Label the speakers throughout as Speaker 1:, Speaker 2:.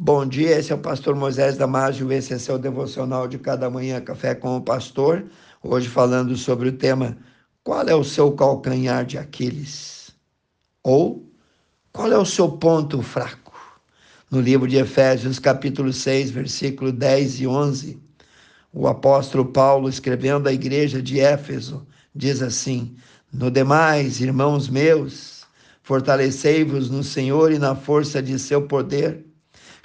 Speaker 1: Bom dia, esse é o pastor Moisés Damásio, esse é seu devocional de cada manhã, Café com o Pastor. Hoje falando sobre o tema Qual é o seu calcanhar de Aquiles? Ou qual é o seu ponto fraco? No livro de Efésios, capítulo 6, versículo 10 e 11, o apóstolo Paulo, escrevendo à igreja de Éfeso, diz assim: No demais, irmãos meus, fortalecei-vos no Senhor e na força de seu poder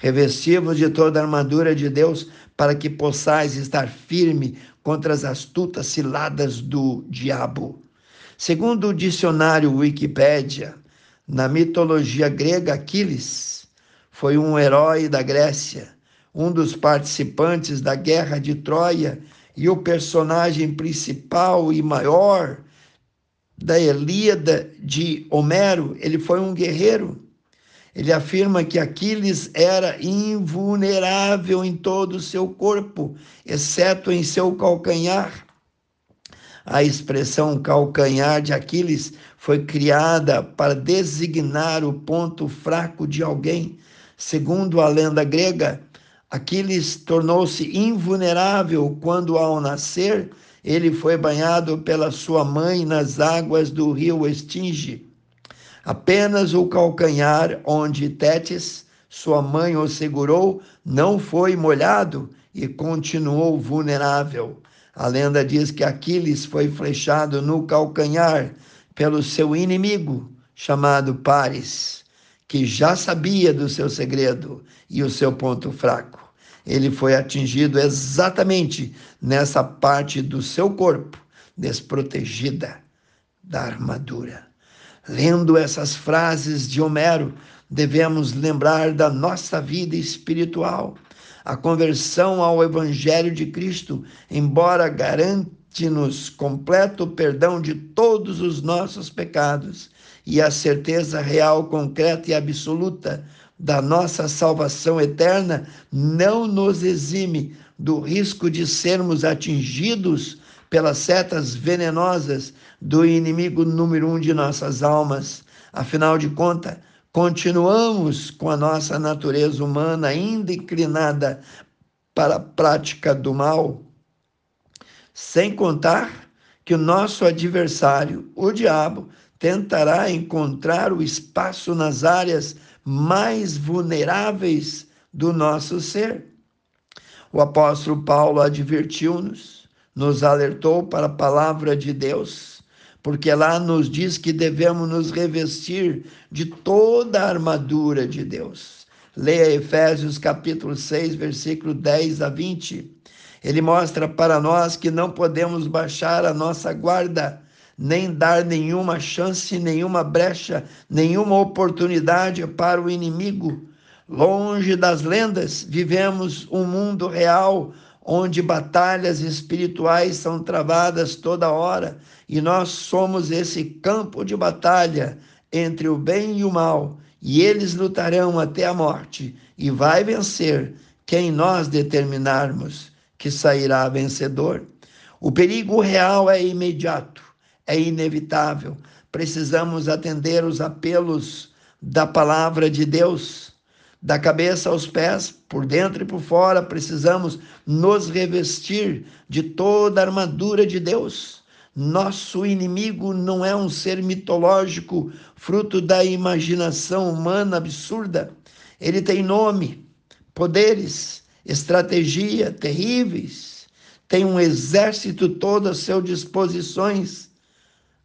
Speaker 1: Revesti-vos de toda a armadura de Deus para que possais estar firme contra as astutas ciladas do diabo. Segundo o dicionário Wikipédia, na mitologia grega, Aquiles foi um herói da Grécia, um dos participantes da Guerra de Troia e o personagem principal e maior da Elíada de Homero. Ele foi um guerreiro ele afirma que Aquiles era invulnerável em todo o seu corpo, exceto em seu calcanhar. A expressão calcanhar de Aquiles foi criada para designar o ponto fraco de alguém. Segundo a lenda grega, Aquiles tornou-se invulnerável quando, ao nascer, ele foi banhado pela sua mãe nas águas do rio Estinge. Apenas o calcanhar onde Tétis, sua mãe, o segurou, não foi molhado e continuou vulnerável. A lenda diz que Aquiles foi flechado no calcanhar pelo seu inimigo, chamado Paris, que já sabia do seu segredo e o seu ponto fraco. Ele foi atingido exatamente nessa parte do seu corpo, desprotegida da armadura. Lendo essas frases de Homero, devemos lembrar da nossa vida espiritual. A conversão ao Evangelho de Cristo, embora garante-nos completo perdão de todos os nossos pecados e a certeza real, concreta e absoluta da nossa salvação eterna, não nos exime do risco de sermos atingidos pelas setas venenosas do inimigo número um de nossas almas. Afinal de contas, continuamos com a nossa natureza humana ainda inclinada para a prática do mal, sem contar que o nosso adversário, o diabo, tentará encontrar o espaço nas áreas mais vulneráveis do nosso ser. O apóstolo Paulo advertiu-nos nos alertou para a palavra de Deus, porque lá nos diz que devemos nos revestir de toda a armadura de Deus. Leia Efésios capítulo 6, versículo 10 a 20. Ele mostra para nós que não podemos baixar a nossa guarda, nem dar nenhuma chance, nenhuma brecha, nenhuma oportunidade para o inimigo. Longe das lendas, vivemos um mundo real onde batalhas espirituais são travadas toda hora, e nós somos esse campo de batalha entre o bem e o mal, e eles lutarão até a morte, e vai vencer quem nós determinarmos que sairá vencedor. O perigo real é imediato, é inevitável. Precisamos atender os apelos da palavra de Deus da cabeça aos pés, por dentro e por fora, precisamos nos revestir de toda a armadura de Deus. Nosso inimigo não é um ser mitológico, fruto da imaginação humana absurda. Ele tem nome, poderes, estratégia terríveis. Tem um exército todo a seu disposições,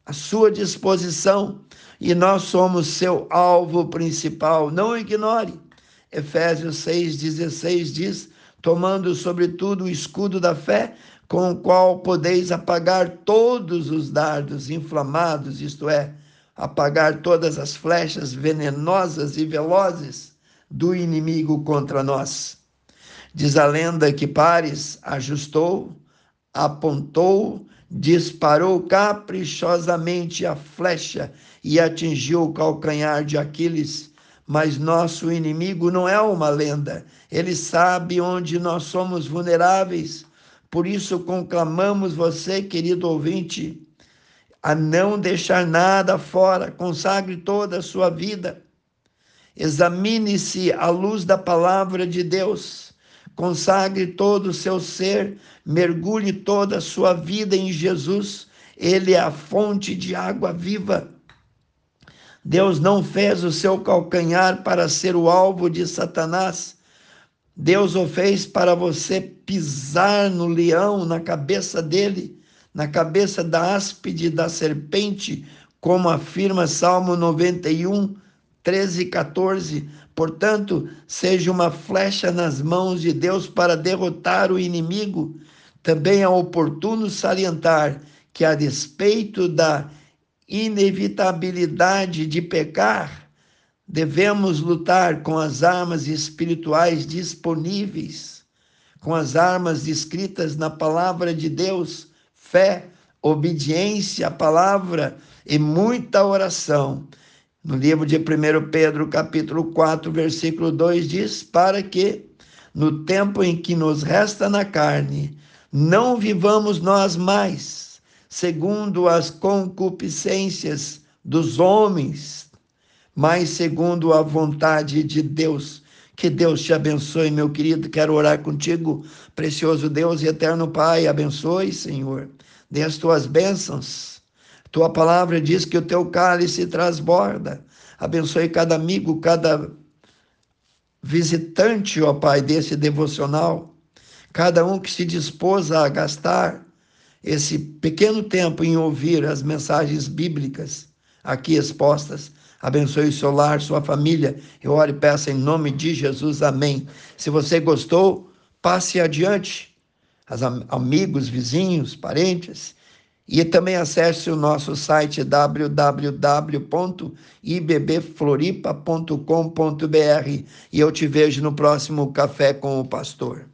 Speaker 1: à sua disposição, e nós somos seu alvo principal. Não ignore. Efésios 6,16 diz: tomando sobretudo o escudo da fé, com o qual podeis apagar todos os dardos inflamados, isto é, apagar todas as flechas venenosas e velozes do inimigo contra nós. Diz a lenda que Pares ajustou, apontou, disparou caprichosamente a flecha e atingiu o calcanhar de Aquiles mas nosso inimigo não é uma lenda. Ele sabe onde nós somos vulneráveis. Por isso conclamamos você, querido ouvinte, a não deixar nada fora. Consagre toda a sua vida. Examine-se à luz da palavra de Deus. Consagre todo o seu ser, mergulhe toda a sua vida em Jesus. Ele é a fonte de água viva. Deus não fez o seu calcanhar para ser o alvo de Satanás. Deus o fez para você pisar no leão, na cabeça dele, na cabeça da áspide da serpente, como afirma Salmo 91, 13 e 14. Portanto, seja uma flecha nas mãos de Deus para derrotar o inimigo. Também é oportuno salientar que, a despeito da inevitabilidade de pecar, devemos lutar com as armas espirituais disponíveis, com as armas descritas na palavra de Deus, fé, obediência à palavra e muita oração. No livro de 1 Pedro, capítulo 4, versículo 2 diz: "Para que no tempo em que nos resta na carne, não vivamos nós mais segundo as concupiscências dos homens, mas segundo a vontade de Deus." Que Deus te abençoe, meu querido. Quero orar contigo, precioso Deus e eterno Pai. Abençoe, Senhor. Dê as tuas bênçãos tua palavra diz que o teu cálice transborda. Abençoe cada amigo, cada visitante, ó Pai, desse devocional. Cada um que se dispôs a gastar esse pequeno tempo em ouvir as mensagens bíblicas aqui expostas. Abençoe o seu lar, sua família. Eu oro e peço em nome de Jesus. Amém. Se você gostou, passe adiante. As amigos, vizinhos, parentes e também acesse o nosso site www.ibbfloripa.com.br e eu te vejo no próximo Café com o Pastor.